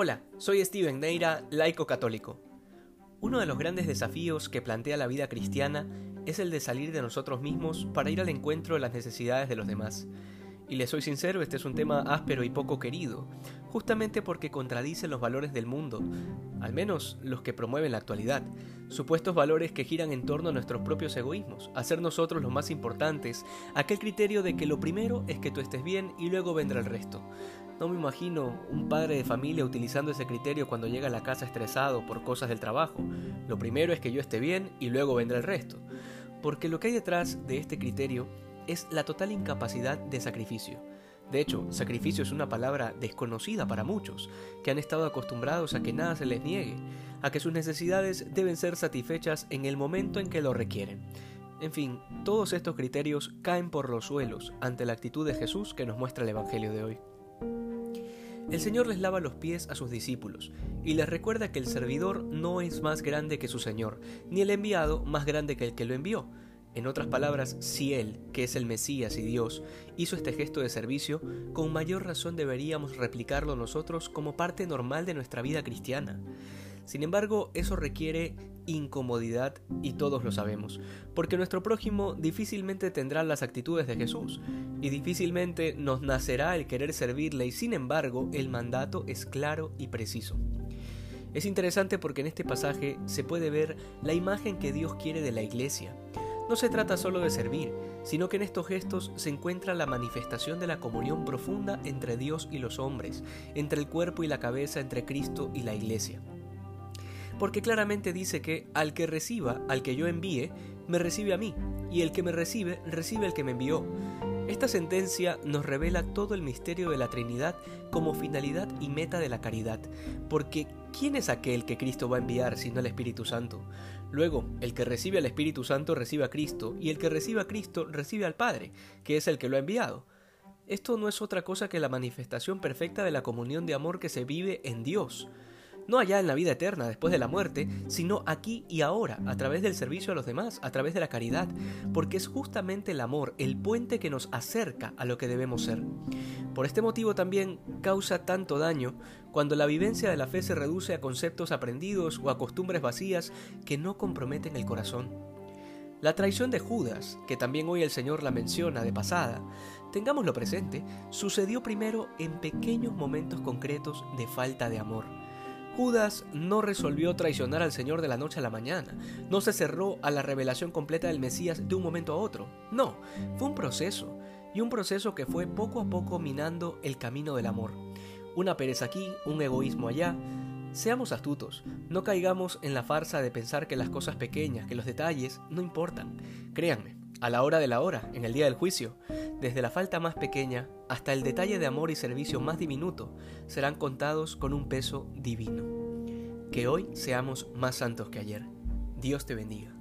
Hola, soy Steven Neira, laico católico. Uno de los grandes desafíos que plantea la vida cristiana es el de salir de nosotros mismos para ir al encuentro de las necesidades de los demás. Y le soy sincero, este es un tema áspero y poco querido, justamente porque contradice los valores del mundo, al menos los que promueven la actualidad, supuestos valores que giran en torno a nuestros propios egoísmos, a nosotros los más importantes, aquel criterio de que lo primero es que tú estés bien y luego vendrá el resto. No me imagino un padre de familia utilizando ese criterio cuando llega a la casa estresado por cosas del trabajo. Lo primero es que yo esté bien y luego vendrá el resto. Porque lo que hay detrás de este criterio es la total incapacidad de sacrificio. De hecho, sacrificio es una palabra desconocida para muchos, que han estado acostumbrados a que nada se les niegue, a que sus necesidades deben ser satisfechas en el momento en que lo requieren. En fin, todos estos criterios caen por los suelos ante la actitud de Jesús que nos muestra el Evangelio de hoy. El Señor les lava los pies a sus discípulos y les recuerda que el servidor no es más grande que su Señor, ni el enviado más grande que el que lo envió. En otras palabras, si Él, que es el Mesías y Dios, hizo este gesto de servicio, con mayor razón deberíamos replicarlo nosotros como parte normal de nuestra vida cristiana. Sin embargo, eso requiere incomodidad y todos lo sabemos, porque nuestro prójimo difícilmente tendrá las actitudes de Jesús y difícilmente nos nacerá el querer servirle y sin embargo el mandato es claro y preciso. Es interesante porque en este pasaje se puede ver la imagen que Dios quiere de la iglesia, no se trata solo de servir, sino que en estos gestos se encuentra la manifestación de la comunión profunda entre Dios y los hombres, entre el cuerpo y la cabeza, entre Cristo y la iglesia. Porque claramente dice que al que reciba, al que yo envíe, me recibe a mí, y el que me recibe, recibe al que me envió. Esta sentencia nos revela todo el misterio de la Trinidad como finalidad y meta de la caridad, porque ¿quién es aquel que Cristo va a enviar sino el Espíritu Santo? Luego, el que recibe al Espíritu Santo recibe a Cristo, y el que recibe a Cristo recibe al Padre, que es el que lo ha enviado. Esto no es otra cosa que la manifestación perfecta de la comunión de amor que se vive en Dios no allá en la vida eterna, después de la muerte, sino aquí y ahora, a través del servicio a los demás, a través de la caridad, porque es justamente el amor el puente que nos acerca a lo que debemos ser. Por este motivo también causa tanto daño cuando la vivencia de la fe se reduce a conceptos aprendidos o a costumbres vacías que no comprometen el corazón. La traición de Judas, que también hoy el Señor la menciona de pasada, tengámoslo presente, sucedió primero en pequeños momentos concretos de falta de amor Judas no resolvió traicionar al Señor de la noche a la mañana, no se cerró a la revelación completa del Mesías de un momento a otro, no, fue un proceso, y un proceso que fue poco a poco minando el camino del amor. Una pereza aquí, un egoísmo allá. Seamos astutos, no caigamos en la farsa de pensar que las cosas pequeñas, que los detalles, no importan. Créanme, a la hora de la hora, en el día del juicio, desde la falta más pequeña hasta el detalle de amor y servicio más diminuto, serán contados con un peso divino. Que hoy seamos más santos que ayer. Dios te bendiga.